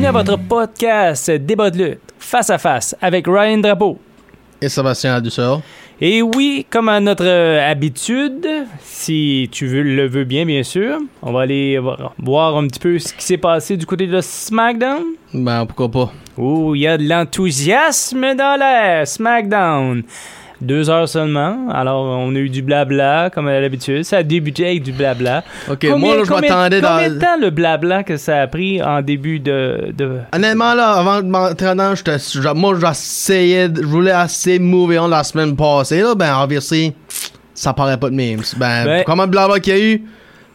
Bienvenue à votre podcast Débat de lutte, face à face, avec Ryan Drapeau. Et Sébastien Adusseur. Et oui, comme à notre euh, habitude, si tu veux, le veux bien, bien sûr, on va aller voir- un petit peu ce qui s'est passé du côté de SmackDown. Ben, pourquoi pas. Où il y a de l'enthousiasme dans l'air, SmackDown. Deux heures seulement, alors on a eu du blabla, comme à l'habitude. Ça a débuté avec du blabla. Ok, moi, là, je combien- m'attendais Combien de dans. temps le blabla que ça a pris en début de... de... Honnêtement, là, avant de m'entraîner, j'étais- moi, j'essayais, de- je voulais assez move on la semaine passée, là. Ben, obviously, ça paraît pas de memes. Ben, Ben- comment de blabla qu'il y a eu?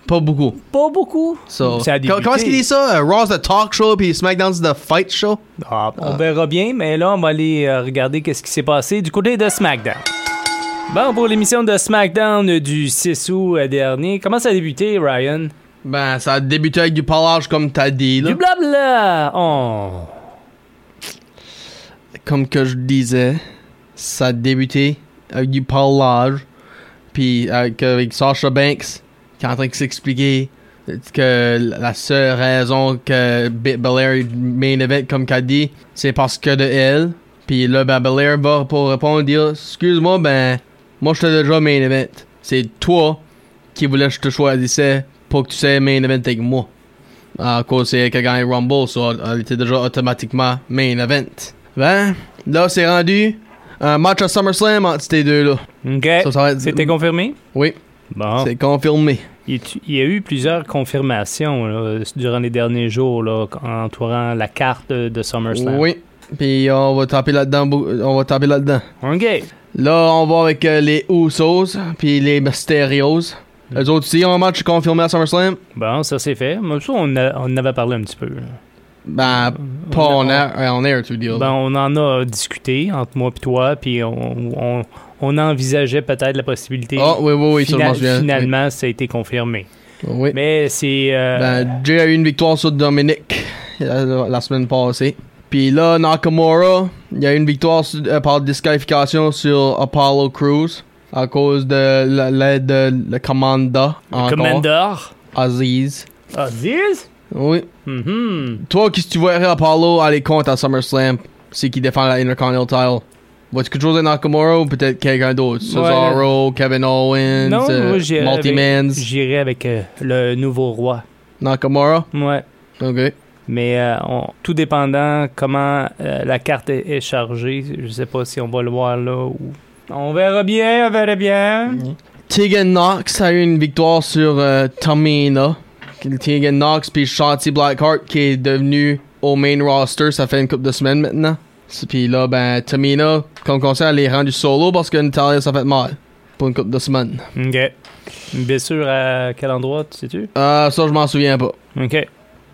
Pas beaucoup. Pas beaucoup. So, Ça a co- débuté. comment est-ce qu'il dit ça? Uh, Raw's the talk show, puis SmackDown's the fight show? Ah, on verra bien, mais là, on va aller euh, regarder qu'est-ce qui s'est passé du côté de SmackDown. Bon, pour l'émission de SmackDown du 6 août euh, dernier, comment ça a débuté, Ryan? Ben, ça a débuté avec du parlage, comme t'as dit, là. Du blabla! Oh! Comme que je disais, ça a débuté avec du parlage, puis avec, avec Sasha Banks, qui est en train de s'expliquer que la seule raison que Belair est main event, comme qu'a dit, c'est parce que de elle. Puis là, ben, Belair va pour répondre dire Excuse-moi, ben, moi j'étais déjà main event. C'est toi qui voulais que je te choisissais pour que tu sois main event avec moi. À cause c'est elle qui a gagné Rumble, so elle était déjà automatiquement main event. Ben, là c'est rendu un match à SummerSlam entre ces deux-là. OK. Ça, ça va être- C'était confirmé? Oui, Bon. c'est confirmé. Il, y a eu plusieurs confirmations là, durant les derniers jours là, entourant la carte de, SummerSlam. Oui. Puis on va taper là-dedans. On va taper là-dedans. OK. Là, on va avec euh, les Usos puis les Mysterios. Les autres aussi ont un match confirmé à SummerSlam. Bon, ça c'est fait. Moi, ça, on, a- on en avait parlé un petit peu. là. Ben, pas On a- tu veux dire. Ben, on en a discuté entre moi et toi, puis on, on, envisageait peut-être la possibilité. Ah, oui, oui, oui, Fina- m'en souviens. finalement, ça a été confirmé. Oui. Mais c'est. euh, Ben, Jay a eu une victoire sur Dominic euh, la semaine passée. Puis là, Nakamura, il y a eu une victoire sur- euh, par disqualification sur Apollo Crews à cause de la- l'aide de le commanda. encore. Commander. Aziz. Aziz? Oui. Mhm. Toi, qu'est-ce que tu verrais Apollo aller contre à SummerSlam c'est qui défend la Intercontinental Vois-tu quelque chose de Nakamura ou peut-être quelqu'un d'autre? Cesaro, Kevin Owens, Non, euh, Multimans, j'irais avec euh, le nouveau roi. Nakamura? Ouais. Ok. Mais euh, on- tout dépendant comment euh, la carte est, est chargée, je sais pas si on va le voir là ou. On verra bien, on verra bien. Tegan Knox a eu une victoire sur euh, Tamina. Tegan Knox puis Shanti Blackheart qui est devenu au main roster, ça fait une couple de semaines maintenant. Puis là, ben, Tamina, comme on sait, elle est rendue solo parce que Natalia, ça fait mal. Pour une couple de semaines. Ok. Une blessure à quel endroit, tu sais-tu? Euh, ça, je m'en souviens pas. Ok.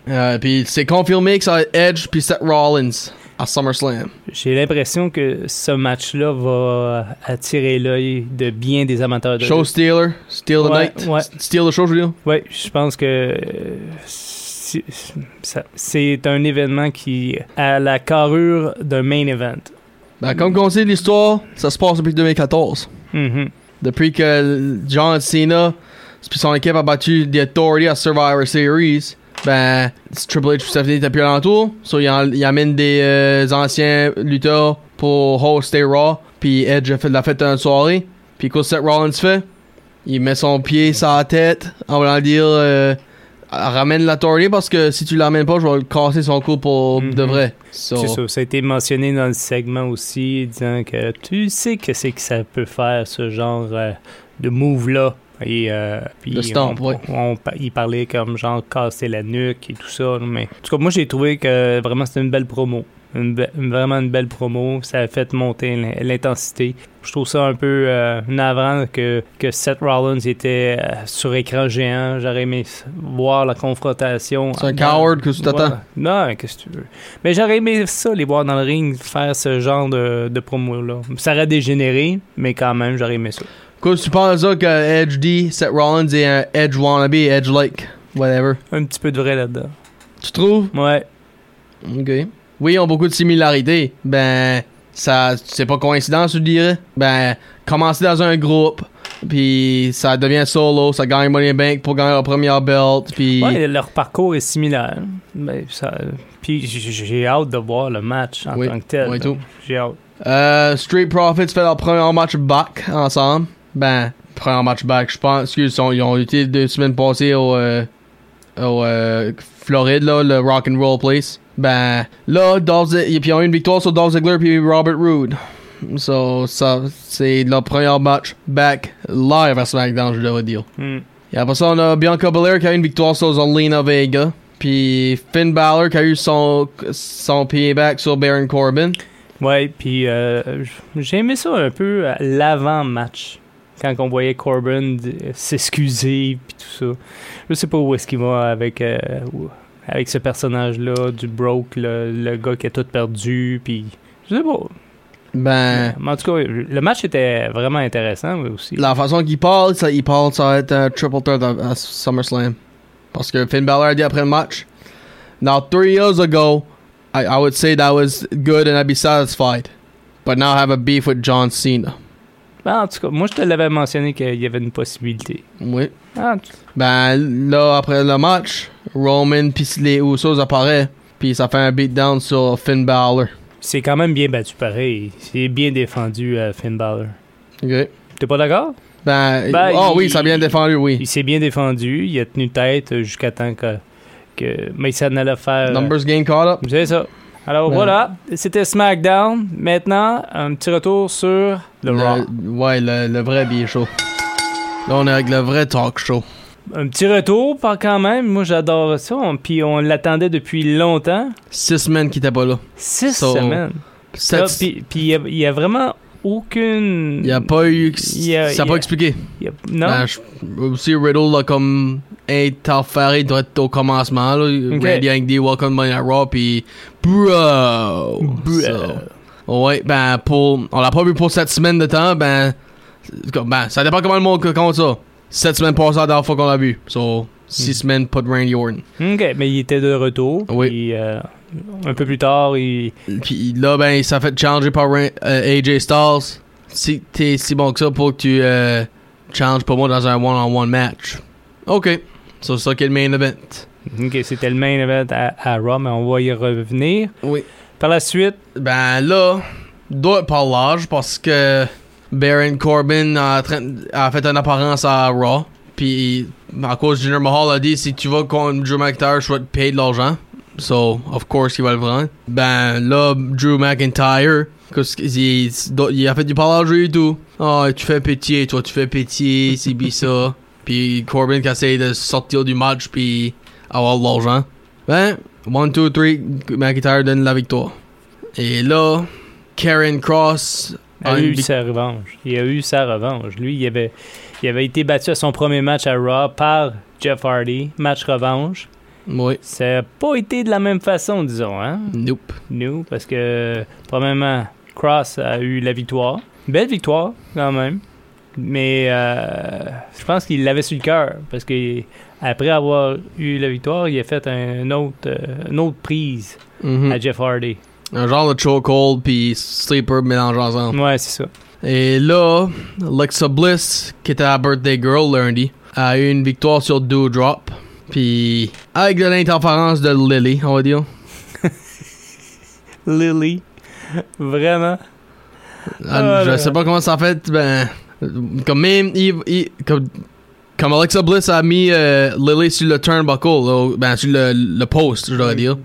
Euh, puis c'est confirmé que ça va être Edge puis Seth Rollins à SummerSlam. J'ai l'impression que ce match-là va attirer l'œil de bien des amateurs de Show. Stealer, Steal the Ouais, Night. ouais. Steal the show, je veux dire. Ouais, je pense que euh, c'est- ça- un événement qui a la carrure d'un main event. Ben, comme on sait l'histoire, ça se passe depuis 2014. Mhm. Depuis que John Cena puis son équipe a battu The Authority à Survivor Series, ben Triple H Stephanie étaient plus alentour. So il, en- il amène des euh, anciens lutteurs pour hoster Raw. Puis Edge a fait la fête d'une soirée. Puis qu'est-ce que Seth Rollins fait? Il met son pied sur la tête en voulant dire euh, ramène l'Authority parce que si tu l'amènes pas, je vais le casser son cou pour Mhm. de vrai. So, C'est ça, ça a été mentionné dans le segment aussi, disant que tu sais que c'est que ça peut faire ce genre euh, de move-là. Et euh, puis Le stomp, on, ouais. on- on- il parlait comme genre casser la nuque et tout ça. Mais en tout cas, moi j'ai trouvé que vraiment c'était une belle promo. Une be- vraiment une belle promo. Ça a fait monter l'in- l'intensité. Je trouve ça un peu euh, navrant que, que Seth Rollins était euh, sur écran géant. J'aurais aimé voir la confrontation. C'est un Dans- coward que tu t'attends. Ouais. Non, qu'est-ce que tu veux. Mais j'aurais aimé ça, les voir dans le ring, faire ce genre de, de promo-là. Ça aurait dégénéré, mais quand même, j'aurais aimé ça. Qu'est-ce que tu penses que Edge dit Seth Rollins est un Edge wannabe, Edge-like, whatever? Un petit peu de vrai là-dedans. Tu trouves? Ouais. Ok. Oui, ils ont beaucoup de similarités. Ben, ça, c'est pas coïncidence, je dirais. Ben, commencer dans un groupe, puis ça devient solo, ça gagne Money Bank pour gagner leur première belt, puis Ouais, leur parcours est similaire. Ben, ça, puis j'ai hâte de voir le match en Oui, tant que tel. oui. J'ai hâte. Euh, Street Profits fait leur premier match back ensemble. Ben, premier match back, je pense. Excuse, ils ont, ils ont été deux semaines passées au, euh, au euh, Floride, là, le Rock and Roll Place. Ben, là, Dolph Ziggler, puis ils ont eu une victoire sur Dolph Ziggler puis Robert Roode. So, ça, c'est leur premier match back live à SmackDown, je devrais dire. Hmm. Et après ça, on a Bianca Belair qui a eu une victoire sur Zelina Vega. Puis Finn Balor qui a eu son, son payback sur Baron Corbin. Ouais, puis euh, j'ai aimé ça un peu l'avant-match. Quand on voyait Corbin d- s'excuser, puis tout ça. Je sais pas où est-ce qu'il va avec, euh, avec ce personnage-là, du broke, le, le gars qui a tout perdu, puis. Je sais pas. Ben, Mais en tout cas, le match était vraiment intéressant oui, aussi. la façon qu'il parle, ça, il parle, ça va être un triple threat à, à SummerSlam. Parce que Finn Balor a dit après le match, Now, three years ago, I, I would say that was good and I'd be satisfied. But now I have a beef with John Cena. Ben, en tout cas, moi, je te l'avais mentionné qu'il y avait une possibilité. Oui. Ah, tu- Ben, là, après le match, Roman pis les Usos apparaissent. Puis ça fait un beatdown sur Finn Balor. c'est quand même bien battu pareil. C'est bien défendu, euh, Finn Balor. Ok. T'es pas d'accord? Ben, Ben, oh il- oui, ça a bien défendu, oui. Il s'est bien défendu. Il a tenu tête euh, jusqu'à temps que, que Mason allait faire. euh, Numbers game caught up. C'est ça. Alors Ben. voilà, c'était SmackDown. Maintenant, un petit retour sur le, Raw. Ouais, le, le vrai billet show. Là, on est avec le vrai talk show. Un petit retour, pas quand même. Moi, j'adore ça. On- Puis on l'attendait depuis longtemps. Six semaines qui étaient pas là. Six So, semaines. Puis y il y, a vraiment aucune. Il y a pas eu. Y a- ça a pas a- expliqué. y a- non? Ben, je- aussi, Riddle, là, comme. Hey, Talfari doit être au commencement, là. Randy Ang dit Welcome to my Raw, pis. Bro! Bro. So, ouais, ben, pour. On l'a pas vu pour cette semaine de temps, ben. Ben, ça dépend comment le monde compte ça. Sept semaines passées la dernière fois qu'on l'a vu. So, six Hmm. semaines, pas de Randy Orton. Ok, mais il était de retour. Oui. Puis, euh, un peu plus tard, il. Puis là, ben, il s'est fait challenger par Ran- euh, AJ Styles. Si t'es si bon que ça pour que tu euh, challenges pour moi dans un one-on-one match. Ok. C'est ça qui est le main event. Ok, c'était le main event à, à Raw, mais on va y revenir. Oui. Par la suite, Ben là, doit être par l'âge parce que Baron Corbin a, a fait une apparence à Raw. Puis à cause de Jinder Mahal a dit si tu vas contre Drew McIntyre, je vais te payer de l'argent. So, of course, il va le prendre. Ben là, Drew McIntyre, qu'il- il, il a fait du parlage et tout. Oh, tu fais pitié, toi, tu fais pitié, c'est ça. Puis Corbin qui essaie de sortir du match puis avoir de l'argent. Ben, 1, 2, 3, McIntyre donne la victoire. Et là, Karen Cross a a eu sa revanche. Il a eu sa revanche. Lui, il avait, il avait été battu à son premier match à Raw par Jeff Hardy. Match revanche. Oui. Ça n'a pas été de la même façon, disons, hein? Nope. Nous, parce que, premièrement, Cross a eu la victoire. Belle victoire, quand même. Mais euh, je pense qu'il l'avait sur le cœur. Parce que après avoir eu la victoire, il a fait un autre, euh, une autre prise Mhm. à Jeff Hardy. Un genre de chokehold puis sleeper mélangés ensemble. Ouais, c'est ça. Et là, Alexa Bliss, qui était à Birthday Girl lundi, a eu une victoire sur Drop. Puis avec de l'interférence de Lily, on va dire. Lily. Vraiment. Ah, Ah, je sais pas comment ça fait, ben. Comme même. il- il- comme, comme Alexa Bliss a mis euh, Lily sur le turnbuckle, là, ben sur le, le post, je devrais dire.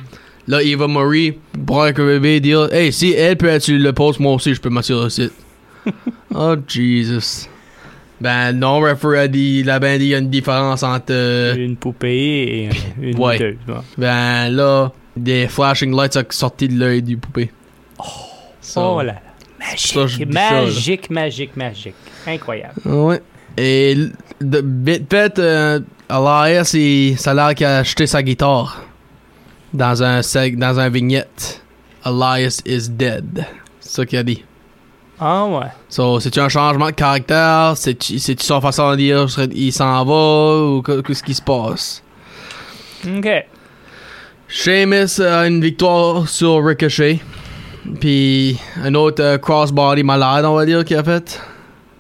Là, Eva Marie arriver et dire Hey, si elle peut être sur le post, moi aussi je peux m'assurer aussi. oh, Jesus. Ben, non, referee a dit, la bandit, il y a une différence entre. euh, Une poupée et une Ouais. ben là, des flashing lights ont sorti de l'œil du poupée. So, Oh là là. ça, je Magique, ça, magique, magique, magique. Incroyable. Ouais. Et de fait, euh, Elias, il, ça a l'air qu'il a acheté sa guitare dans un, dans un vignette. Elias is dead. C'est ça qu'il a dit. Ah ouais. So, c'est-tu un changement de caractère? C'est-tu c'est-tu façon de dire il s'en va ou que- qu'est-ce qui se passe? OK. Sheamus a une victoire sur Ricochet. Puis un autre euh, crossbody malade, on va dire, qu'il a fait.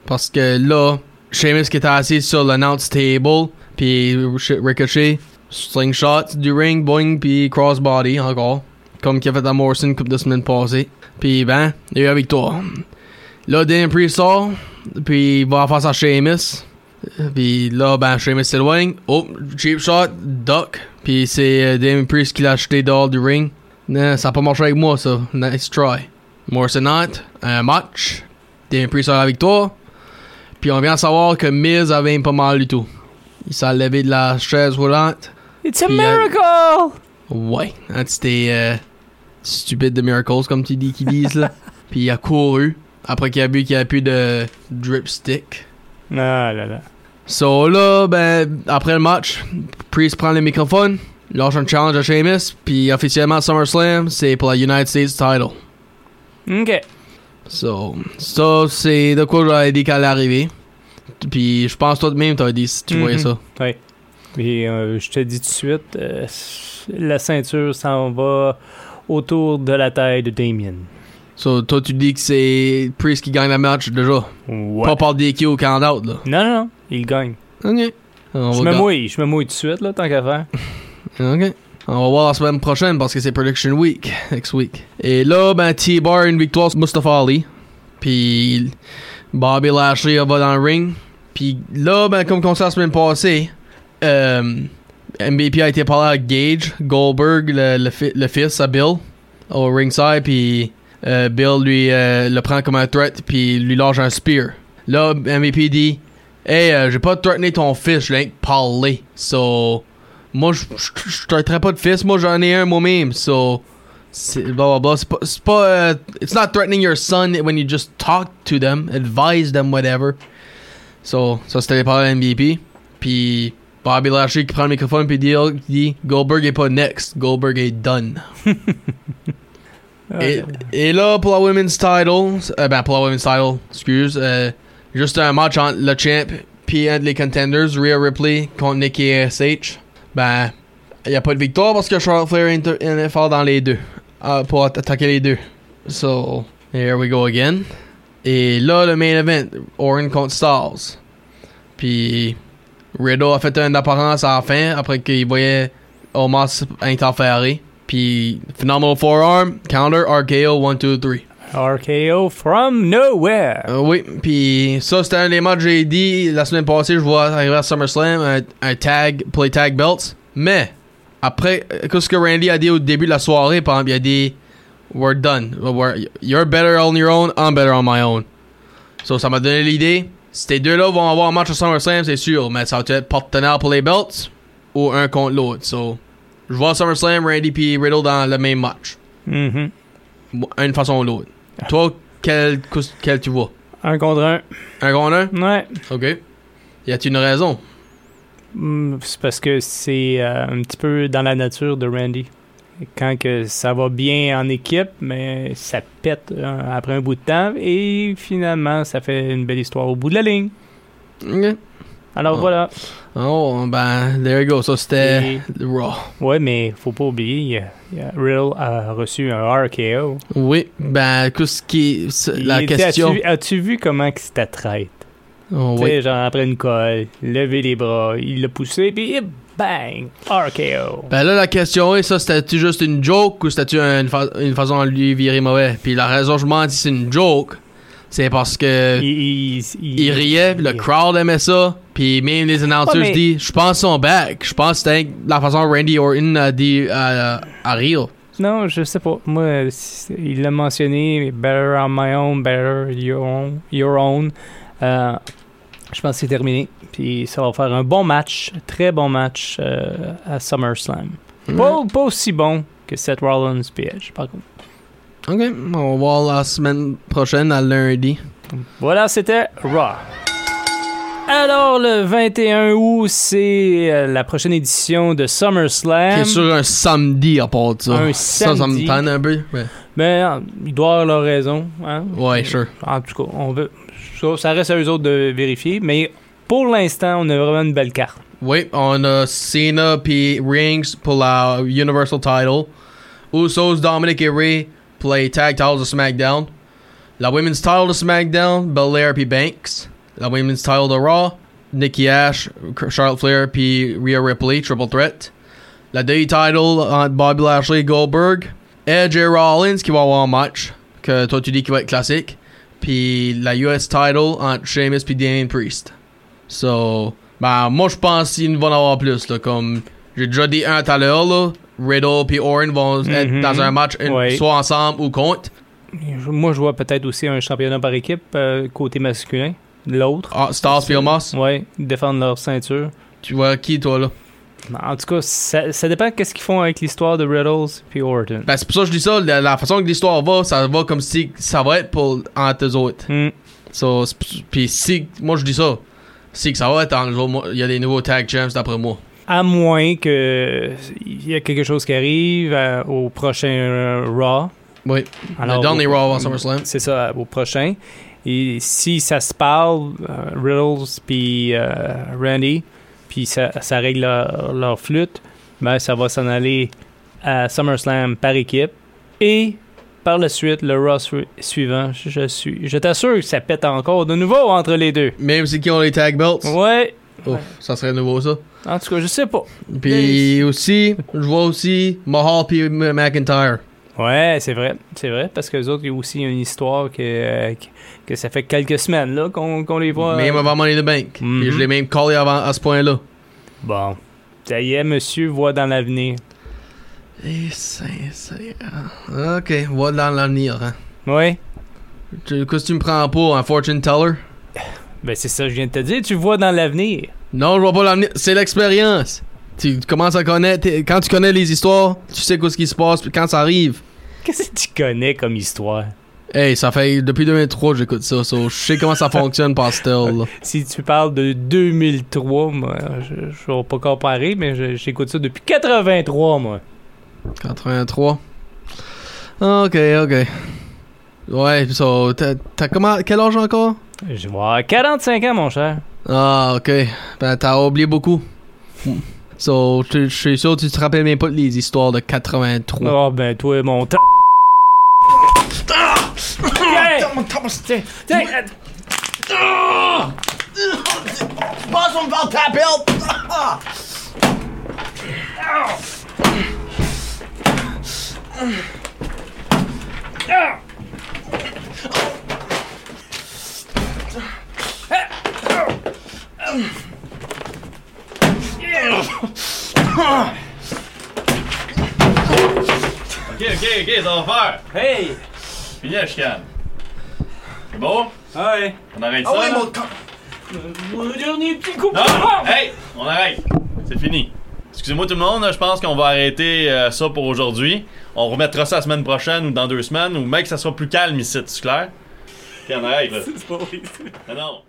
Parce que là, Sheamus qui était assis sur l'announce table. Puis Ri- Ricochet, slingshot du ring, boing, puis crossbody encore. Comme qu'il a fait à Morrison couple de semaines passées. Puis ben, il y a eu la victoire. Là, Damien Priest sort. Puis il va face à Sheamus. Puis là, ben, Sheamus s'éloigne. Oh, cheap shot, duck. Puis c'est euh, Damien Priest qui l'a acheté dehors du ring. Non, ça a pas marché avec moi, ça. Nice try. Morrison un match. Damien Priest a la victoire. Puis on vient de savoir que Miz avait pas mal du tout. Il s'est levé de la chaise roulante. It's a miracle! Ouais, hein, c'était euh, stupide de miracles, comme tu dis qu'ils disent, là. Puis il a couru. Après qu'il a vu qu'il n'y avait plus de drip stick. Ah là là. So là, ben, après le match, Priest prend le microphone, lâche un challenge à Sheamus, puis officiellement SummerSlam, c'est pour la United States title. OK. So, ça, c'est de quoi j'avais dit qu'elle allait arriver. Puis je pense toi de même, t'as dit si tu Mhm. voyais ça. Ouais. Et euh, je te dis tout de suite, euh, la ceinture s'en va autour de la taille de Damien. So, toi, tu dis que c'est Priest qui gagne le match déjà. Ouais. Pas par DQ ou count-out, là. Non, non, non, il gagne. Ok. On Je me mouille, je me mouille tout de suite, là, tant qu'à faire. Ok. On va voir la semaine prochaine parce que c'est Prediction Week, next week. Et là, ben, T-Bar a une victoire sur Mustafa Ali. Puis Bobby Lashley va dans le ring. Puis là, ben, comme on sait la semaine passée, euh, MVP a été parlé à Gage Goldberg, le, le, fi- le fils à Bill, au ringside. Puis euh, Bill lui euh, le prend comme un threat, puis lui lâche un spear. Là, MVP dit Hey, euh, j'ai pas threatené ton fils, je de parler. So. Moi, je traiterais pas de fils. Moi, j'en ai un moi-même. So, c'est blah blah blah. C'est pas, c'est pas euh, it's not threatening your son when you just talk to them, advise them, whatever. So, ça c'était les paroles MVP. Puis Bobby Lashley qui prend le microphone puis dit, dit Goldberg est pas next, Goldberg est done. Et, et là, pour la Women's Title, euh, ben pour la Women's Title, excuse, euh, juste un match entre le champ puis entre les contenders, Rhea Ripley contre Nikki ASH. Ben, il n'y a pas de victoire parce que Charlotte Flair est fort dans les deux, euh, pour atta- attaquer les deux. So, here we go again. Et là, le main event, Orin contre Styles. Puis, Riddle a fait une apparence à la fin après qu'il voyait Omos interférer. Puis, Phenomenal Forearm, Counter, RKO, 1, 2, 3. RKO from nowhere. Euh, oui, puis ça, c'était un des matchs que j'ai dit la semaine passée. Je vois arriver à SummerSlam un, un tag les tag belts. Mais, après, euh, ce que Randy a dit au début de la soirée, par exemple, il a dit We're done. We're- you're better on your own, I'm better on my own. So, ça m'a donné l'idée. Ces deux-là vont avoir un match à SummerSlam, c'est sûr, mais ça va être partenaire pour les belts ou un contre l'autre. So, je vois SummerSlam, Randy puis Riddle dans le même match. Mhm. Une façon ou l'autre. Toi, quel, quel tu vois? Un contre un. Un contre un? Ouais. Ok. Y a-t-il une raison? Mm, C'est parce que c'est euh, un petit peu dans la nature de Randy. Quand que ça va bien en équipe, mais ça pète euh, après un bout de temps et finalement ça fait une belle histoire au bout de la ligne. Alors Ah. voilà. Oh, ben, there you go. Ça, c'était Raw. Ouais, mais faut pas oublier, y a- reçu un RKO. Oui, ben, qu'est-ce qui. La était- question. As-tu as-tu vu comment c'était traite? Oh, Tu oui. sais, genre après une colle, lever les bras, il l'a poussé, puis hip, bang, RKO. Ben là, la question est, ça, c'était-tu juste une joke ou c'était-tu une, fa- une façon de lui virer mauvais? Puis la raison, je m'en dis, c'est une joke. C'est parce que. il, il, il riait, le crowd aimait ça, puis même les announcers Ouais, disent, je pense son back. Je pense que c'était la façon dont Randy Orton a dit à, à rire. Non, je sais pas. Moi, il l'a mentionné, better on my own, better your own. Your own. Euh, je pense que c'est terminé. Puis ça va faire un bon match, très bon match euh, à SummerSlam. Pas, pas aussi bon que Seth Rollins puis Edge, par contre. Ok, on va voir la semaine prochaine à lundi. Voilà, c'était Raw. Alors, le 21 août, c'est euh, la prochaine édition de SummerSlam. Qui est sur un samedi à part de ça. Un Ça, ça me samedi. un peu. Mais euh, ils doivent avoir leur raison. Hein? ouais sure. En tout cas, on veut, ça, ça reste à eux autres de vérifier. Mais pour l'instant, on a vraiment une belle carte. Oui, on a Cena puis Rings pour la Universal Title. Usos, Dominic et Ray les Tag Titles of SmackDown. La Women's Title de SmackDown, Belair P. Banks. La Women's Title de Raw, Nikki Ash, Charlotte Flair puis Rhea Ripley, Triple Threat. La Day Title entre Bobby Lashley Goldberg. Edge et Rollins qui va avoir un match que toi tu dis qu'il va être classique. Puis la US Title entre Sheamus puis Damien Priest. So, ben, moi, je pense qu'il va en avoir plus, là. Comme, j'ai déjà dit un tout à l'heure. Riddle puis Orton vont être Mhm. dans un match, une- Ouais. soit ensemble ou contre. Moi, je vois peut-être aussi un championnat par équipe euh, côté masculin. L'autre. Ah, Stars puis Omos? Ouais, défendre leur ceinture. Tu vois qui, toi, là? En tout cas, ça, ça dépend de qu'est-ce qu'ils font avec l'histoire de Riddles puis Orton. Ben, c'est pour ça que je dis ça. La, la façon que l'histoire va, ça va comme si ça va être pour entre eux autres. Hmm. So, puis si, moi, je dis ça. Si que ça va être entre eux autres, il y a des nouveaux tag champs d'après moi. À moins que il y a quelque chose qui arrive euh, au prochain euh, Raw. Oui. Alors, le dernier Raw avant SummerSlam. C'est ça, au prochain. Et si ça se parle, euh, Riddles puis euh, Randy, puis ça, ça règle leur, leur flûte, ben ça va s'en aller à SummerSlam par équipe. Et par la suite, le Raw su- suivant, je, suis, je t'assure que ça pète encore de nouveau entre les deux. Même si qui ont les tag belts. Ouais. Oh, ça serait nouveau, ça. En tout cas, je sais pas. Puis aussi, je vois aussi Mahal puis McIntyre. Ouais, c'est vrai, c'est vrai, parce que les autres, il y a aussi une histoire que, euh, que, ça fait quelques semaines là qu'on qu'on les voit. Même avant Money in the Bank. Mhm. Puis je l'ai même collé avant à ce point-là. Bon, ça y est, monsieur voit dans l'avenir. Et c'est. c'est- ah. Ok, va dans l'avenir. Hein. Tu- Qu'est-ce que tu me prends pour un fortune teller? ben c'est ça que je viens de te dire, tu vois dans l'avenir. Non, je vois pas. C'est l'expérience. Tu commences à connaître. Quand tu connais les histoires, tu sais quoi ce qui se passe. Puis quand ça arrive. Qu'est-ce que tu connais comme histoire? Hey, ça fait depuis 2003 que j'écoute ça. so je sais comment ça fonctionne là. Si tu parles de 2003, moi, je, je vais pas comparer, mais j'écoute ça depuis 83, moi. 83. Ok, ok. Ouais, so, t'as t'as comment. Quel âge encore? Je vais avoir 45 ans, mon cher. Ah, ok. Ben, t'as oublié beaucoup. So, je je suis sûr que tu te rappelles même pas les histoires de 83. Oh, ben, toi, mon temps. Euh, Ok, ok, ok, ça va faire. Hey! Fini la chicane. C'est bon? Ouais. On arrête ça? là? Mon dernier petit coup. Non! Hey! On arrête! C'est fini. Excusez-moi tout le monde, je pense qu'on va arrêter euh, ça pour aujourd'hui. On remettra ça la semaine prochaine ou dans deux semaines, ou mec, ça sera plus calme ici, c'est clair? Ok, on arrête là. C'est pas vrai. Non, non.